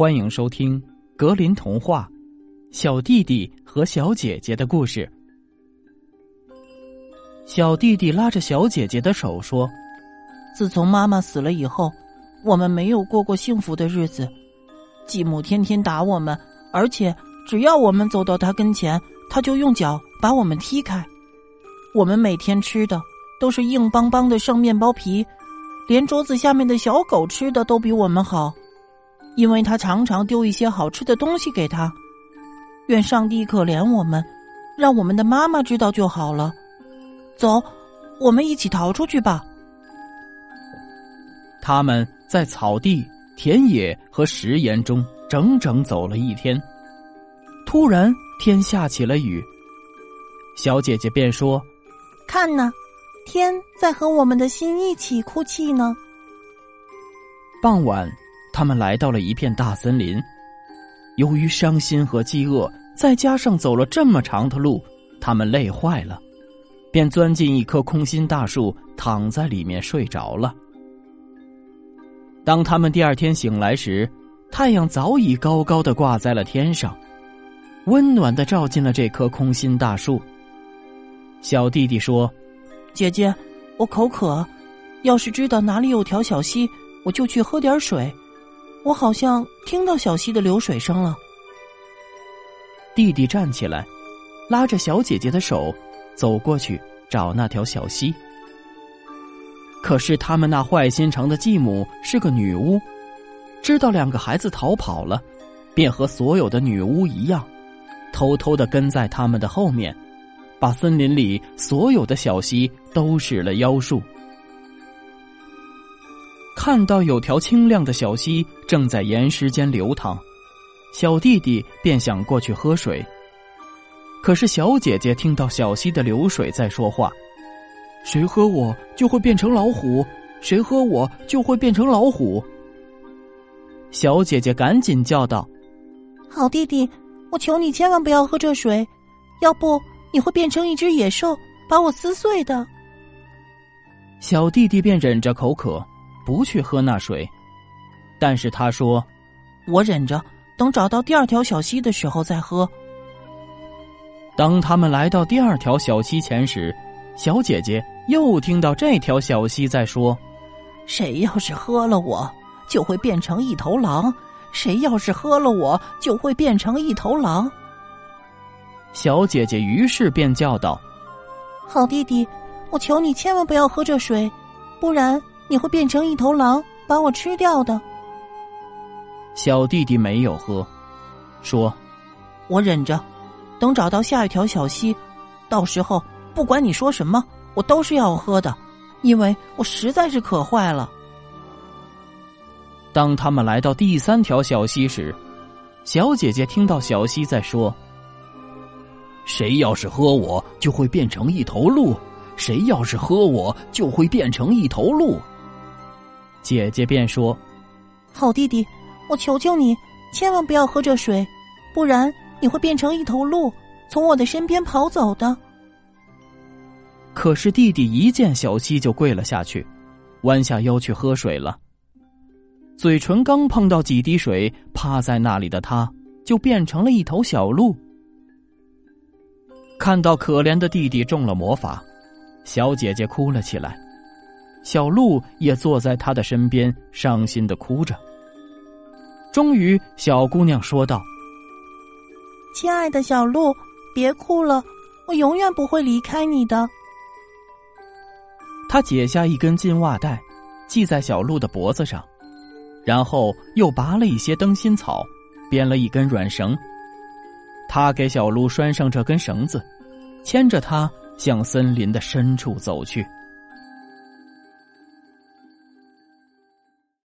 欢迎收听格林童话《小弟弟和小姐姐的故事》。小弟弟拉着小姐姐的手说：“自从妈妈死了以后，我们没有过过幸福的日子。继母天天打我们，而且只要我们走到他跟前，他就用脚把我们踢开。我们每天吃的都是硬邦邦的生面包皮，连桌子下面的小狗吃的都比我们好。”因为他常常丢一些好吃的东西给他，愿上帝可怜我们，让我们的妈妈知道就好了。走，我们一起逃出去吧。他们在草地、田野和石岩中整整走了一天，突然天下起了雨。小姐姐便说：“看呐，天在和我们的心一起哭泣呢。”傍晚。他们来到了一片大森林，由于伤心和饥饿，再加上走了这么长的路，他们累坏了，便钻进一棵空心大树，躺在里面睡着了。当他们第二天醒来时，太阳早已高高的挂在了天上，温暖的照进了这棵空心大树。小弟弟说：“姐姐，我口渴，要是知道哪里有条小溪，我就去喝点水。”我好像听到小溪的流水声了。弟弟站起来，拉着小姐姐的手，走过去找那条小溪。可是他们那坏心肠的继母是个女巫，知道两个孩子逃跑了，便和所有的女巫一样，偷偷的跟在他们的后面，把森林里所有的小溪都使了妖术。看到有条清亮的小溪正在岩石间流淌，小弟弟便想过去喝水。可是小姐姐听到小溪的流水在说话：“谁喝我就会变成老虎，谁喝我就会变成老虎。”小姐姐赶紧叫道：“好弟弟，我求你千万不要喝这水，要不你会变成一只野兽，把我撕碎的。”小弟弟便忍着口渴。不去喝那水，但是他说：“我忍着，等找到第二条小溪的时候再喝。”当他们来到第二条小溪前时，小姐姐又听到这条小溪在说：“谁要是喝了我，就会变成一头狼；谁要是喝了我，就会变成一头狼。”小姐姐于是便叫道：“好弟弟，我求你千万不要喝这水，不然。”你会变成一头狼，把我吃掉的。小弟弟没有喝，说：“我忍着，等找到下一条小溪，到时候不管你说什么，我都是要喝的，因为我实在是渴坏了。”当他们来到第三条小溪时，小姐姐听到小溪在说：“谁要是喝我，就会变成一头鹿；谁要是喝我，就会变成一头鹿。”姐姐便说：“好弟弟，我求求你，千万不要喝这水，不然你会变成一头鹿，从我的身边跑走的。”可是弟弟一见小溪就跪了下去，弯下腰去喝水了。嘴唇刚碰到几滴水，趴在那里的他就变成了一头小鹿。看到可怜的弟弟中了魔法，小姐姐哭了起来。小鹿也坐在他的身边，伤心的哭着。终于，小姑娘说道：“亲爱的小鹿，别哭了，我永远不会离开你的。”她解下一根金袜带，系在小鹿的脖子上，然后又拔了一些灯芯草，编了一根软绳。她给小鹿拴上这根绳子，牵着它向森林的深处走去。